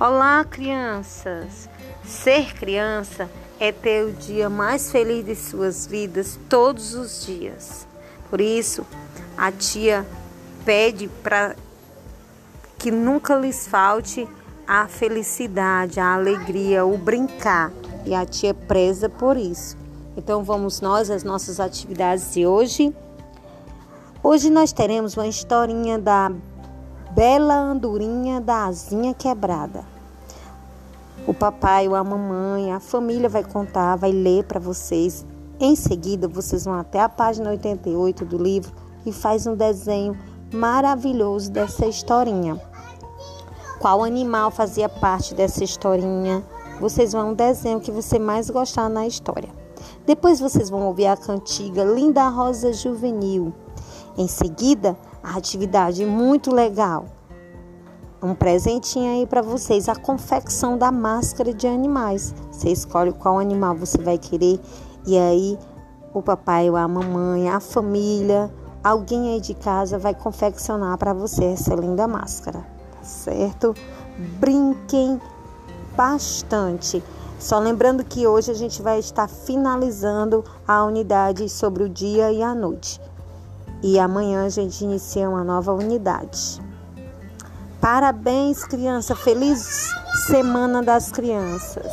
Olá, crianças! Ser criança é ter o dia mais feliz de suas vidas todos os dias. Por isso, a tia pede para que nunca lhes falte a felicidade, a alegria, o brincar. E a tia preza por isso. Então vamos nós às nossas atividades de hoje. Hoje nós teremos uma historinha da bela andorinha da asinha quebrada. O papai ou a mamãe, a família vai contar, vai ler para vocês. Em seguida, vocês vão até a página 88 do livro e faz um desenho maravilhoso dessa historinha. Qual animal fazia parte dessa historinha? Vocês vão um desenho que você mais gostar na história. Depois vocês vão ouvir a cantiga Linda Rosa Juvenil. Em seguida, a atividade muito legal. Um presentinho aí para vocês, a confecção da máscara de animais. Você escolhe qual animal você vai querer e aí o papai ou a mamãe, a família, alguém aí de casa vai confeccionar para você essa linda máscara, tá certo? Brinquem bastante. Só lembrando que hoje a gente vai estar finalizando a unidade sobre o dia e a noite e amanhã a gente inicia uma nova unidade. Parabéns, criança! Feliz Semana das Crianças!